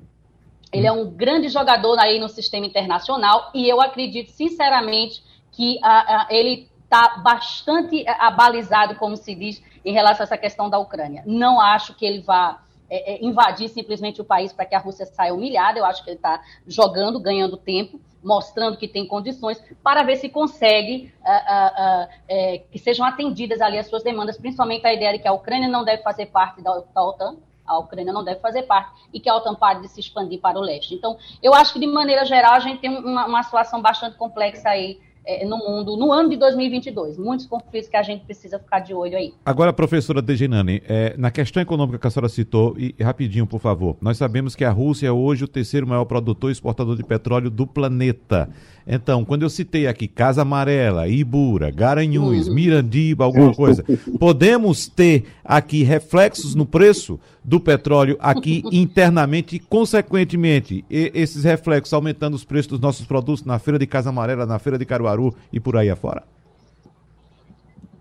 Ele é um grande jogador aí no sistema internacional e eu acredito sinceramente que uh, uh, ele está bastante abalizado, como se diz, em relação a essa questão da Ucrânia. Não acho que ele vá é, é, invadir simplesmente o país para que a Rússia saia humilhada. Eu acho que ele está jogando, ganhando tempo, mostrando que tem condições para ver se consegue uh, uh, uh, que sejam atendidas ali as suas demandas, principalmente a ideia de que a Ucrânia não deve fazer parte da, da OTAN, a Ucrânia não deve fazer parte e que a OTAN pare de se expandir para o leste. Então, eu acho que, de maneira geral, a gente tem uma, uma situação bastante complexa aí é, no mundo no ano de 2022. Muitos conflitos que a gente precisa ficar de olho aí. Agora, professora Degenani, é, na questão econômica que a senhora citou, e rapidinho, por favor, nós sabemos que a Rússia é hoje o terceiro maior produtor e exportador de petróleo do planeta. Então, quando eu citei aqui Casa Amarela, Ibura, Garanhuns, uhum. Mirandiba, alguma coisa, (laughs) podemos ter aqui reflexos no preço do petróleo aqui (laughs) internamente e, consequentemente, e, esses reflexos aumentando os preços dos nossos produtos na feira de Casa Amarela, na feira de Caruaru e por aí afora?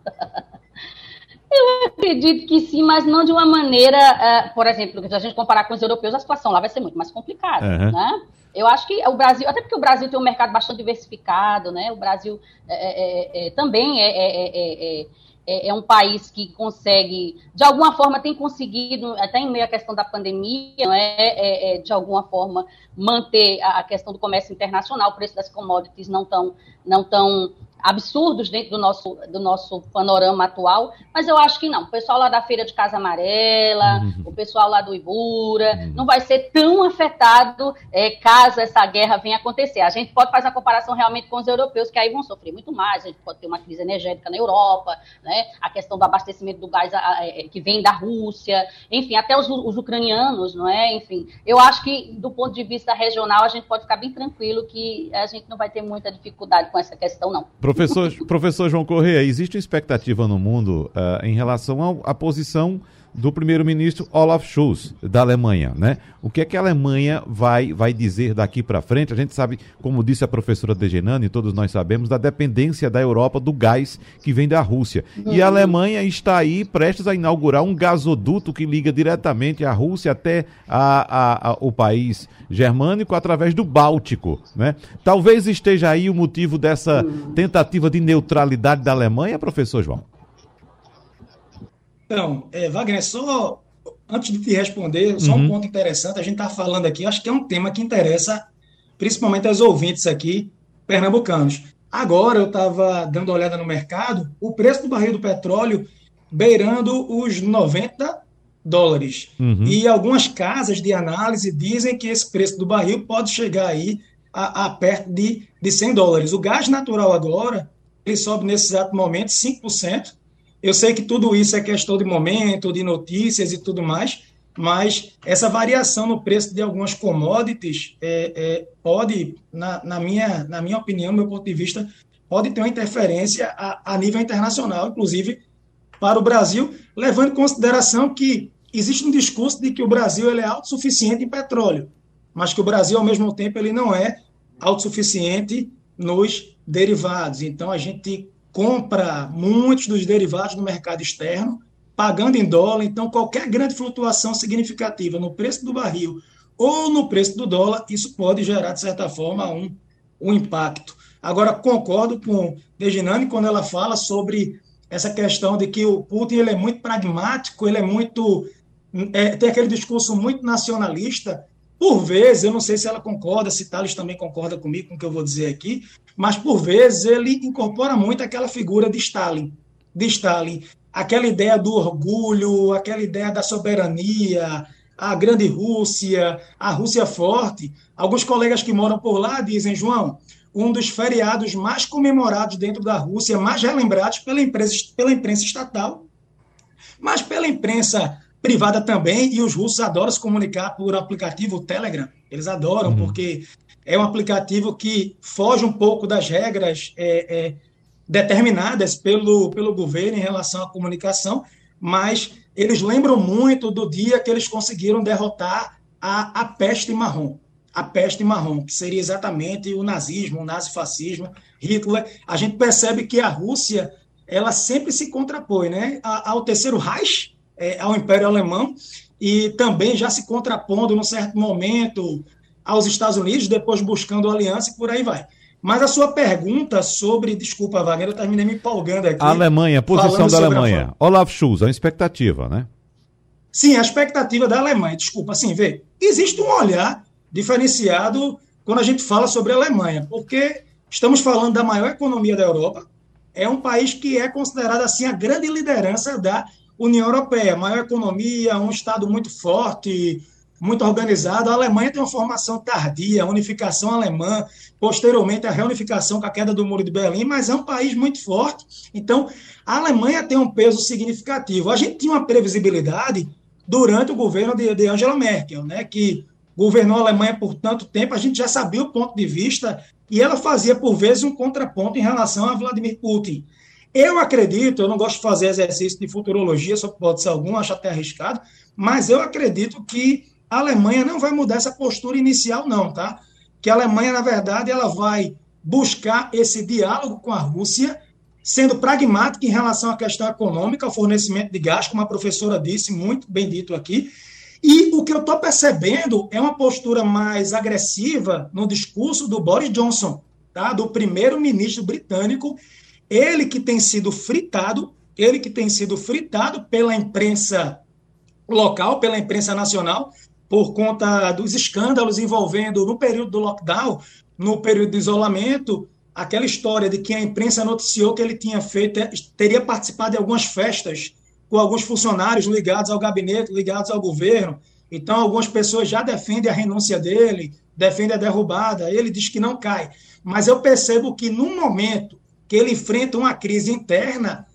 (laughs) Eu acredito que sim, mas não de uma maneira, uh, por exemplo, se a gente comparar com os europeus, a situação lá vai ser muito mais complicada, uhum. né? Eu acho que o Brasil, até porque o Brasil tem um mercado bastante diversificado, né? O Brasil é, é, é, também é, é, um país que consegue, de alguma forma, tem conseguido, até em meio à questão da pandemia, é, de alguma forma, manter a questão do comércio internacional, o preço das commodities não tão, não tão absurdos dentro do nosso, do nosso panorama atual, mas eu acho que não. O pessoal lá da Feira de Casa Amarela, uhum. o pessoal lá do Ibura, uhum. não vai ser tão afetado é, caso essa guerra venha acontecer. A gente pode fazer a comparação realmente com os europeus, que aí vão sofrer muito mais, a gente pode ter uma crise energética na Europa, né? a questão do abastecimento do gás é, que vem da Rússia, enfim, até os, os ucranianos, não é? Enfim, eu acho que do ponto de vista regional a gente pode ficar bem tranquilo que a gente não vai ter muita dificuldade com essa questão, não. Professor, professor João Correia, existe expectativa no mundo uh, em relação à posição do primeiro-ministro Olaf Scholz, da Alemanha, né? O que é que a Alemanha vai, vai dizer daqui para frente? A gente sabe, como disse a professora Degenani, todos nós sabemos, da dependência da Europa do gás que vem da Rússia. E a Alemanha está aí prestes a inaugurar um gasoduto que liga diretamente a Rússia até a, a, a, o país germânico através do Báltico, né? Talvez esteja aí o motivo dessa tentativa de neutralidade da Alemanha, professor João. Então, é, Wagner, só antes de te responder, só uhum. um ponto interessante, a gente está falando aqui, acho que é um tema que interessa principalmente aos ouvintes aqui, pernambucanos. Agora eu estava dando uma olhada no mercado, o preço do barril do petróleo beirando os 90 dólares. Uhum. E algumas casas de análise dizem que esse preço do barril pode chegar aí a, a perto de, de 100 dólares. O gás natural agora, ele sobe nesse exato momento 5%, eu sei que tudo isso é questão de momento, de notícias e tudo mais, mas essa variação no preço de algumas commodities é, é, pode, na, na, minha, na minha opinião, meu ponto de vista, pode ter uma interferência a, a nível internacional, inclusive para o Brasil, levando em consideração que existe um discurso de que o Brasil ele é autossuficiente em petróleo, mas que o Brasil, ao mesmo tempo, ele não é autossuficiente nos derivados. Então, a gente compra muitos dos derivados no mercado externo pagando em dólar, então qualquer grande flutuação significativa no preço do barril ou no preço do dólar, isso pode gerar, de certa forma, um, um impacto. Agora, concordo com Dejinani quando ela fala sobre essa questão de que o Putin ele é muito pragmático, ele é muito. É, tem aquele discurso muito nacionalista. Por vezes, eu não sei se ela concorda, se Thales também concorda comigo com o que eu vou dizer aqui, mas por vezes ele incorpora muito aquela figura de Stalin. De Stalin. Aquela ideia do orgulho, aquela ideia da soberania, a grande Rússia, a Rússia forte. Alguns colegas que moram por lá dizem, João, um dos feriados mais comemorados dentro da Rússia, mais relembrados pela imprensa, pela imprensa estatal, mas pela imprensa privada também, e os russos adoram se comunicar por aplicativo Telegram. Eles adoram, uhum. porque é um aplicativo que foge um pouco das regras é, é, determinadas pelo, pelo governo em relação à comunicação, mas eles lembram muito do dia que eles conseguiram derrotar a, a peste marrom a peste marrom, que seria exatamente o nazismo, o nazifascismo, Hitler. A gente percebe que a Rússia ela sempre se contrapõe né, ao terceiro Reich, é, ao Império Alemão, e também já se contrapondo, num certo momento, aos Estados Unidos, depois buscando aliança e por aí vai. Mas a sua pergunta sobre. Desculpa, Wagner, eu terminei me empolgando aqui. A Alemanha, a posição da Alemanha. Olaf Schulz, a expectativa, né? Sim, a expectativa da Alemanha. Desculpa, assim, vê. Existe um olhar diferenciado quando a gente fala sobre a Alemanha, porque estamos falando da maior economia da Europa, é um país que é considerado assim a grande liderança da União Europeia, maior economia, um estado muito forte, muito organizado. A Alemanha tem uma formação tardia, a unificação alemã, posteriormente a reunificação com a queda do Muro de Berlim, mas é um país muito forte. Então, a Alemanha tem um peso significativo. A gente tinha uma previsibilidade durante o governo de, de Angela Merkel, né, que governou a Alemanha por tanto tempo, a gente já sabia o ponto de vista e ela fazia, por vezes, um contraponto em relação a Vladimir Putin. Eu acredito, eu não gosto de fazer exercício de futurologia, só pode ser algum, acho até arriscado, mas eu acredito que a Alemanha não vai mudar essa postura inicial, não, tá? Que a Alemanha, na verdade, ela vai buscar esse diálogo com a Rússia, sendo pragmática em relação à questão econômica, ao fornecimento de gás, como a professora disse, muito bem dito aqui, e o que eu estou percebendo é uma postura mais agressiva no discurso do Boris Johnson, tá? do primeiro-ministro britânico, ele que tem sido fritado, ele que tem sido fritado pela imprensa local, pela imprensa nacional, por conta dos escândalos envolvendo, no período do lockdown, no período de isolamento, aquela história de que a imprensa noticiou que ele tinha feito, teria participado de algumas festas com alguns funcionários ligados ao gabinete, ligados ao governo. Então, algumas pessoas já defendem a renúncia dele, defendem a derrubada. Ele diz que não cai. Mas eu percebo que, no momento que ele enfrenta uma crise interna,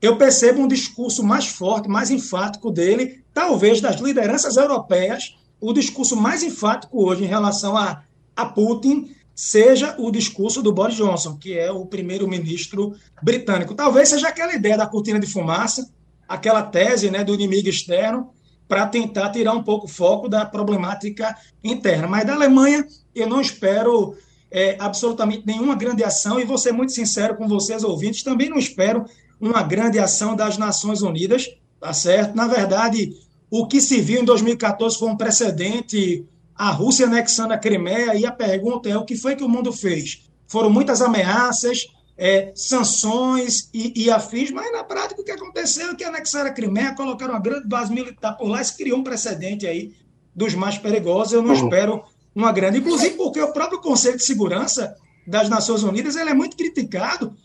eu percebo um discurso mais forte, mais enfático dele, talvez das lideranças europeias, o discurso mais enfático hoje em relação a, a Putin seja o discurso do Boris Johnson, que é o primeiro-ministro britânico. Talvez seja aquela ideia da cortina de fumaça, aquela tese né, do inimigo externo para tentar tirar um pouco o foco da problemática interna. Mas da Alemanha, eu não espero é, absolutamente nenhuma grande ação, e vou ser muito sincero com vocês, ouvintes, também não espero uma grande ação das Nações Unidas, tá certo? Na verdade, o que se viu em 2014 foi um precedente, a Rússia anexando a Crimeia, e a pergunta é: o que foi que o mundo fez? Foram muitas ameaças, é, sanções e, e, afins, mas na prática o que aconteceu é que anexaram a Crimeia, colocaram uma grande base militar por lá, isso criou um precedente aí dos mais perigosos. Eu não uhum. espero uma grande, inclusive porque o próprio Conselho de Segurança das Nações Unidas ele é muito criticado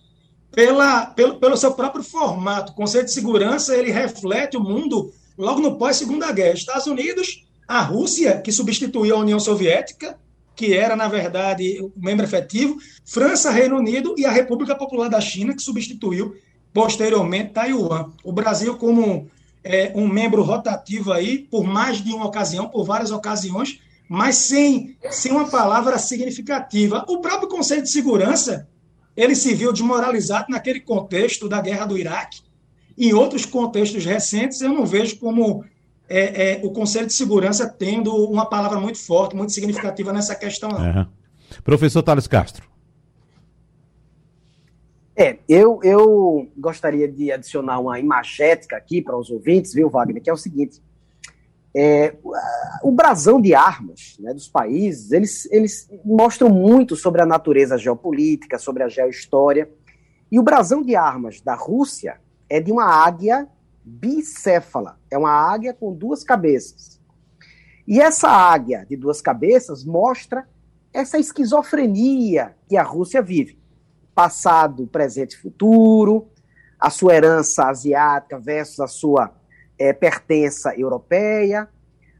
pela, pelo, pelo seu próprio formato. O Conselho de Segurança ele reflete o mundo logo no pós-Segunda Guerra. Estados Unidos, a Rússia, que substituiu a União Soviética, que era, na verdade, o membro efetivo, França, Reino Unido e a República Popular da China, que substituiu posteriormente Taiwan. O Brasil, como é, um membro rotativo aí, por mais de uma ocasião, por várias ocasiões, mas sem, sem uma palavra significativa. O próprio Conselho de Segurança, ele se viu desmoralizado naquele contexto da guerra do Iraque. Em outros contextos recentes, eu não vejo como é, é, o Conselho de Segurança tendo uma palavra muito forte, muito significativa nessa questão. Uhum. Professor Thales Castro. É, eu, eu gostaria de adicionar uma imagética aqui para os ouvintes, viu, Wagner, que é o seguinte. É, o brasão de armas né, dos países, eles, eles mostram muito sobre a natureza geopolítica, sobre a geohistória. E o brasão de armas da Rússia é de uma águia bicéfala, é uma águia com duas cabeças. E essa águia de duas cabeças mostra essa esquizofrenia que a Rússia vive. Passado, presente e futuro, a sua herança asiática versus a sua é, pertença europeia,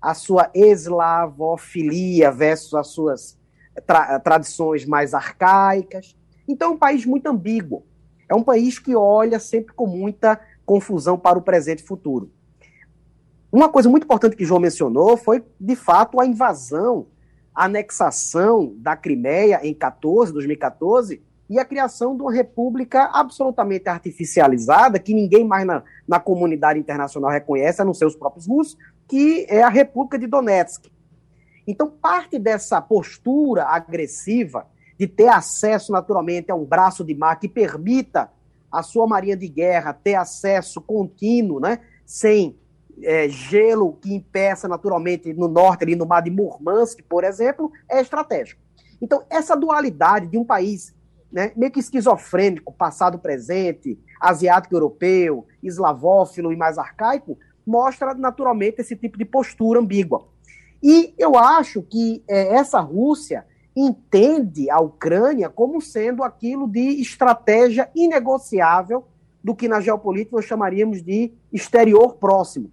a sua eslavofilia versus as suas tra tradições mais arcaicas. Então, é um país muito ambíguo. É um país que olha sempre com muita confusão para o presente e futuro. Uma coisa muito importante que João mencionou foi, de fato, a invasão, a anexação da Crimeia em 14, 2014, e a criação de uma república absolutamente artificializada, que ninguém mais na, na comunidade internacional reconhece, a não ser os próprios russos, que é a República de Donetsk. Então, parte dessa postura agressiva de ter acesso naturalmente a um braço de mar que permita a sua marinha de guerra ter acesso contínuo, né, sem é, gelo que impeça naturalmente no norte, ali no mar de Murmansk, por exemplo, é estratégico. Então, essa dualidade de um país né, meio que esquizofrênico, passado, presente, asiático, europeu, eslavófilo e mais arcaico, mostra naturalmente esse tipo de postura ambígua. E eu acho que é, essa Rússia entende a Ucrânia como sendo aquilo de estratégia inegociável do que na geopolítica nós chamaríamos de exterior próximo.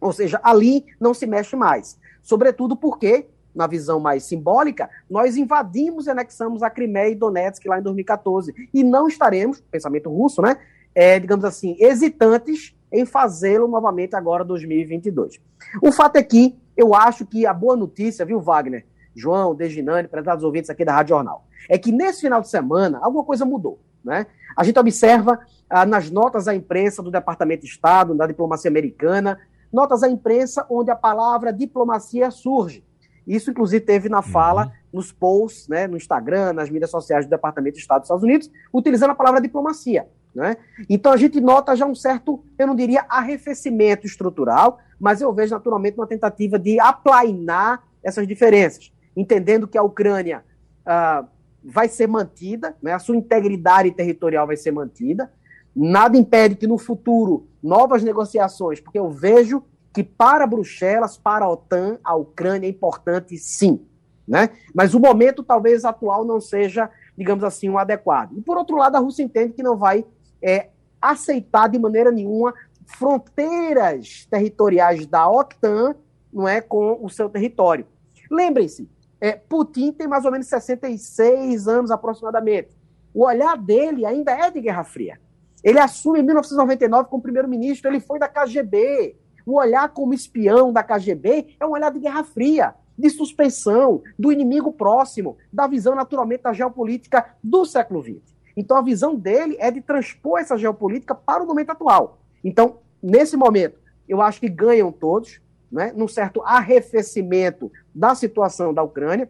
Ou seja, ali não se mexe mais. Sobretudo porque na visão mais simbólica, nós invadimos e anexamos a Crimeia e Donetsk lá em 2014. E não estaremos, pensamento russo, né? É, digamos assim, hesitantes em fazê-lo novamente agora 2022. O fato é que eu acho que a boa notícia, viu, Wagner, João, Deginani, os ouvintes aqui da Rádio Jornal, é que nesse final de semana alguma coisa mudou. Né? A gente observa ah, nas notas à imprensa do Departamento de Estado, da diplomacia americana, notas à imprensa onde a palavra diplomacia surge. Isso, inclusive, teve na fala, uhum. nos posts, né, no Instagram, nas mídias sociais do Departamento de Estado dos Estados Unidos, utilizando a palavra diplomacia. Né? Então, a gente nota já um certo, eu não diria arrefecimento estrutural, mas eu vejo, naturalmente, uma tentativa de aplainar essas diferenças, entendendo que a Ucrânia uh, vai ser mantida, né, a sua integridade territorial vai ser mantida, nada impede que no futuro novas negociações, porque eu vejo que para Bruxelas, para a OTAN, a Ucrânia é importante sim. Né? Mas o momento talvez atual não seja, digamos assim, o um adequado. E por outro lado, a Rússia entende que não vai é, aceitar de maneira nenhuma fronteiras territoriais da OTAN não é, com o seu território. Lembrem-se, é, Putin tem mais ou menos 66 anos aproximadamente. O olhar dele ainda é de Guerra Fria. Ele assume em 1999 como primeiro-ministro, ele foi da KGB, o olhar como espião da KGB é um olhar de Guerra Fria, de suspensão, do inimigo próximo, da visão naturalmente da geopolítica do século XX. Então a visão dele é de transpor essa geopolítica para o momento atual. Então, nesse momento, eu acho que ganham todos, né, num certo arrefecimento da situação da Ucrânia.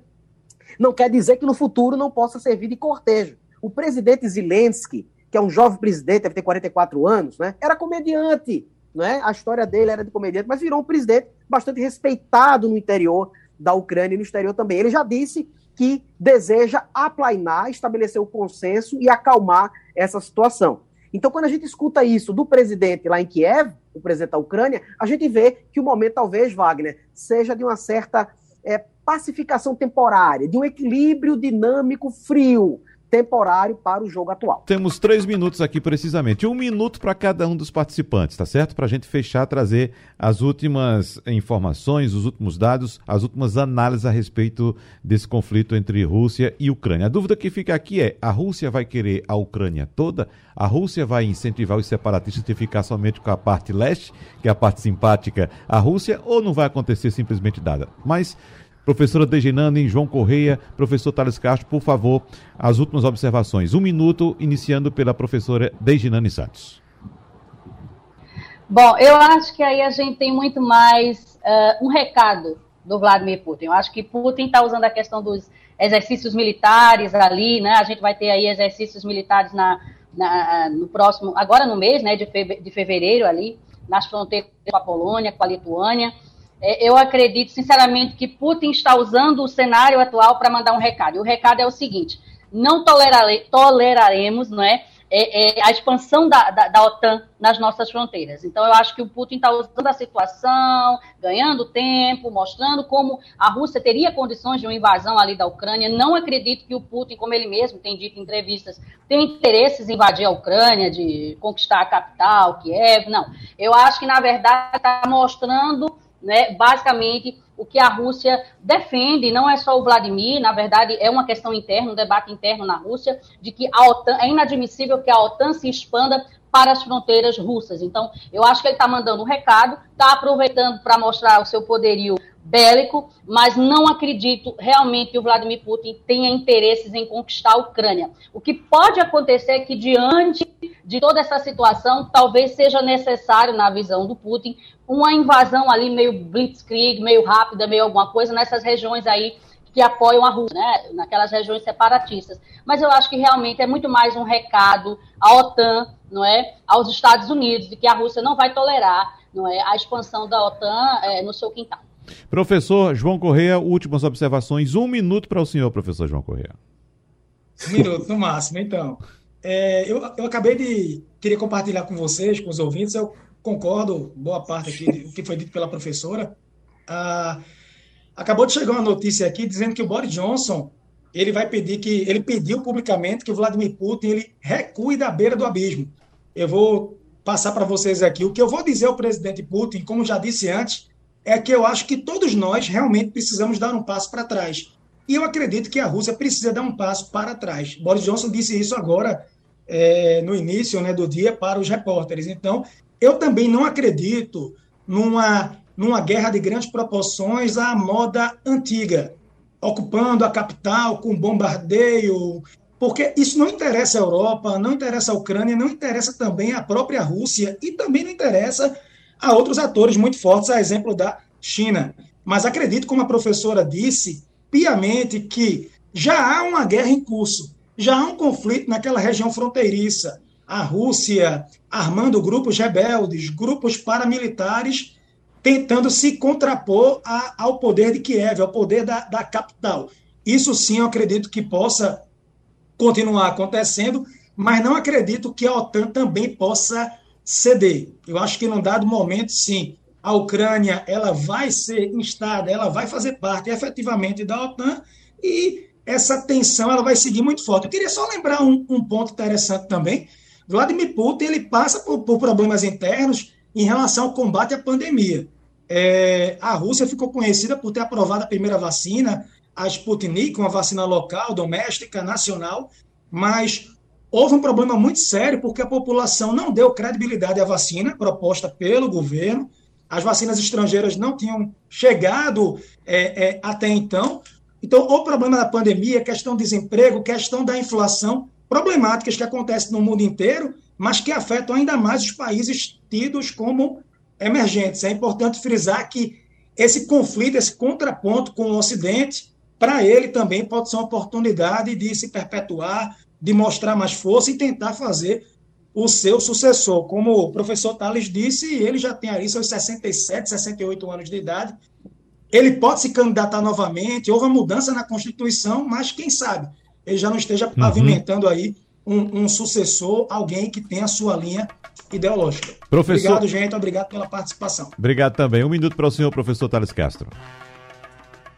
Não quer dizer que no futuro não possa servir de cortejo. O presidente Zelensky, que é um jovem presidente, deve ter 44 anos, né, era comediante, né? A história dele era de comediante, mas virou um presidente bastante respeitado no interior da Ucrânia e no exterior também. Ele já disse que deseja aplainar, estabelecer o consenso e acalmar essa situação. Então, quando a gente escuta isso do presidente lá em Kiev, o presidente da Ucrânia, a gente vê que o momento, talvez, Wagner, seja de uma certa é, pacificação temporária, de um equilíbrio dinâmico frio, temporário para o jogo atual. Temos três minutos aqui precisamente, um minuto para cada um dos participantes, tá certo? Para a gente fechar, trazer as últimas informações, os últimos dados, as últimas análises a respeito desse conflito entre Rússia e Ucrânia. A dúvida que fica aqui é: a Rússia vai querer a Ucrânia toda? A Rússia vai incentivar os separatistas a ficar somente com a parte leste, que é a parte simpática à Rússia, ou não vai acontecer simplesmente nada? Mas Professora Degenane, João Correia, professor Thales Castro, por favor, as últimas observações. Um minuto, iniciando pela professora Degenane Santos. Bom, eu acho que aí a gente tem muito mais uh, um recado do Vladimir Putin. Eu acho que Putin está usando a questão dos exercícios militares ali, né? A gente vai ter aí exercícios militares na na, no próximo, agora no mês né, de, de fevereiro ali, nas fronteiras com a Polônia, com a Lituânia. É, eu acredito, sinceramente, que Putin está usando o cenário atual para mandar um recado. E o recado é o seguinte: não tolerare, toleraremos não é, é, é, a expansão da, da, da, OTAN nas nossas fronteiras. Então, eu acho que o Putin está usando a situação, ganhando tempo, mostrando como a Rússia teria condições de uma invasão ali da Ucrânia. Não acredito que o Putin, como ele mesmo tem dito em entrevistas, tem interesses em invadir a Ucrânia, de conquistar a capital, Kiev. Não. Eu acho que, na verdade, está mostrando, né, basicamente, o que a Rússia defende, não é só o Vladimir, na verdade é uma questão interna, um debate interno na Rússia, de que a OTAN, é inadmissível que a OTAN se expanda para as fronteiras russas. Então, eu acho que ele está mandando um recado, está aproveitando para mostrar o seu poderio bélico, mas não acredito realmente que o Vladimir Putin tenha interesses em conquistar a Ucrânia. O que pode acontecer é que, diante de toda essa situação, talvez seja necessário, na visão do Putin, uma invasão ali meio blitzkrieg, meio rápida, meio alguma coisa, nessas regiões aí que apoiam a Rússia, né? naquelas regiões separatistas. Mas eu acho que realmente é muito mais um recado à OTAN, não é, aos Estados Unidos, de que a Rússia não vai tolerar, não é, a expansão da OTAN é, no seu quintal. Professor João Correia, últimas observações. Um minuto para o senhor, professor João Correia. Um minuto, no máximo. Então, é, eu, eu acabei de querer compartilhar com vocês, com os ouvintes, eu concordo, boa parte aqui do que foi dito pela professora. Ah, acabou de chegar uma notícia aqui dizendo que o Boris Johnson ele vai pedir que ele pediu publicamente que o Vladimir Putin ele recue da beira do abismo. Eu vou passar para vocês aqui o que eu vou dizer ao presidente Putin, como já disse antes, é que eu acho que todos nós realmente precisamos dar um passo para trás. E eu acredito que a Rússia precisa dar um passo para trás. Boris Johnson disse isso agora é, no início né, do dia para os repórteres. Então, eu também não acredito numa, numa guerra de grandes proporções à moda antiga, ocupando a capital com bombardeio, porque isso não interessa a Europa, não interessa a Ucrânia, não interessa também a própria Rússia e também não interessa a outros atores muito fortes, a exemplo da China. Mas acredito, como a professora disse, piamente, que já há uma guerra em curso, já há um conflito naquela região fronteiriça. A Rússia armando grupos rebeldes, grupos paramilitares, tentando se contrapor a, ao poder de Kiev, ao poder da, da capital. Isso sim eu acredito que possa continuar acontecendo, mas não acredito que a OTAN também possa ceder. Eu acho que num dado momento, sim, a Ucrânia ela vai ser instada, ela vai fazer parte efetivamente da OTAN e essa tensão ela vai seguir muito forte. Eu queria só lembrar um, um ponto interessante também. Vladimir Putin ele passa por, por, problemas internos em relação ao combate à pandemia. É, a Rússia ficou conhecida por ter aprovado a primeira vacina, a Sputnik, uma vacina local, doméstica, nacional, mas houve um problema muito sério porque a população não deu credibilidade à vacina proposta pelo governo, as vacinas estrangeiras não tinham chegado é, é, até então. Então, o problema da pandemia, questão do desemprego, questão da inflação, problemáticas que acontecem no mundo inteiro, mas que afetam ainda mais os países tidos como emergentes. É importante frisar que esse conflito, esse contraponto com o Ocidente, para ele também pode ser uma oportunidade de se perpetuar, de mostrar mais força e tentar fazer o seu sucessor. Como o professor Tales disse, ele já tem ali seus 67, 68 anos de idade. Ele pode se candidatar novamente, houve uma mudança na Constituição, mas quem sabe ele já não esteja uhum. pavimentando aí um, um, sucessor, alguém que tenha a sua linha ideológica. Professor... Obrigado, gente. Obrigado pela participação. Obrigado também. Um minuto para o senhor, professor Thales Castro.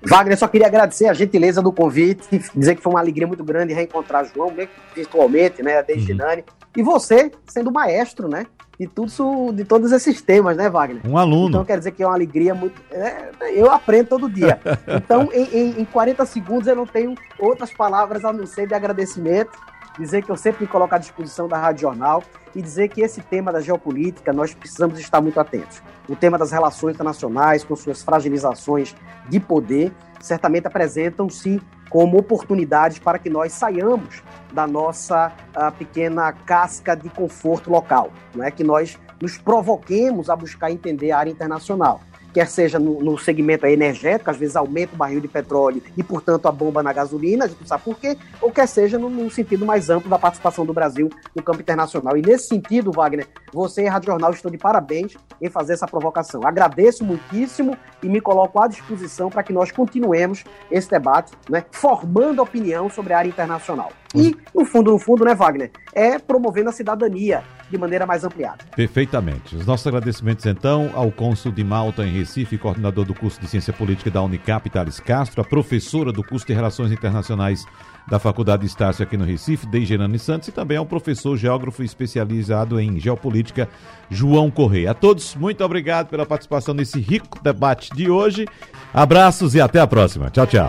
Wagner, só queria agradecer a gentileza do convite, dizer que foi uma alegria muito grande reencontrar João, virtualmente, né, desde uhum. Nani, e você sendo maestro, né, de, tudo, de todos esses temas, né, Wagner? Um aluno. Então quer dizer que é uma alegria muito. É, eu aprendo todo dia. (laughs) Então, em, em, em 40 segundos, eu não tenho outras palavras a não ser de agradecimento dizer que eu sempre me coloco à disposição da Rádio Jornal e dizer que esse tema da geopolítica nós precisamos estar muito atentos. O tema das relações internacionais, com suas fragilizações de poder, certamente apresentam-se como oportunidades para que nós saiamos da nossa uh, pequena casca de conforto local, não é que nós nos provoquemos a buscar entender a área internacional. Quer seja no, no, segmento energético, às vezes aumenta o barril de petróleo e, portanto, a bomba na gasolina, a gente não sabe por quê, ou quer seja no, no sentido mais amplo da participação do Brasil no campo internacional. E nesse sentido, Wagner, você e a Rádio Jornal estão de parabéns em fazer essa provocação. Agradeço muitíssimo e me coloco à disposição para que nós continuemos esse debate, né, formando opinião sobre a área internacional. E, no fundo, no fundo, né, Wagner, é promovendo a cidadania de maneira mais ampliada. Perfeitamente. Os nossos agradecimentos, então, ao cônsul de Malta em Recife, coordenador do curso de Ciência Política da Unicap, Thales Castro, a professora do curso de Relações Internacionais da Faculdade de Estácio aqui no Recife, Deigerane Santos, e também ao professor geógrafo especializado em geopolítica, João Correia. A todos, muito obrigado pela participação nesse rico debate de hoje. Abraços e até a próxima. Tchau, tchau.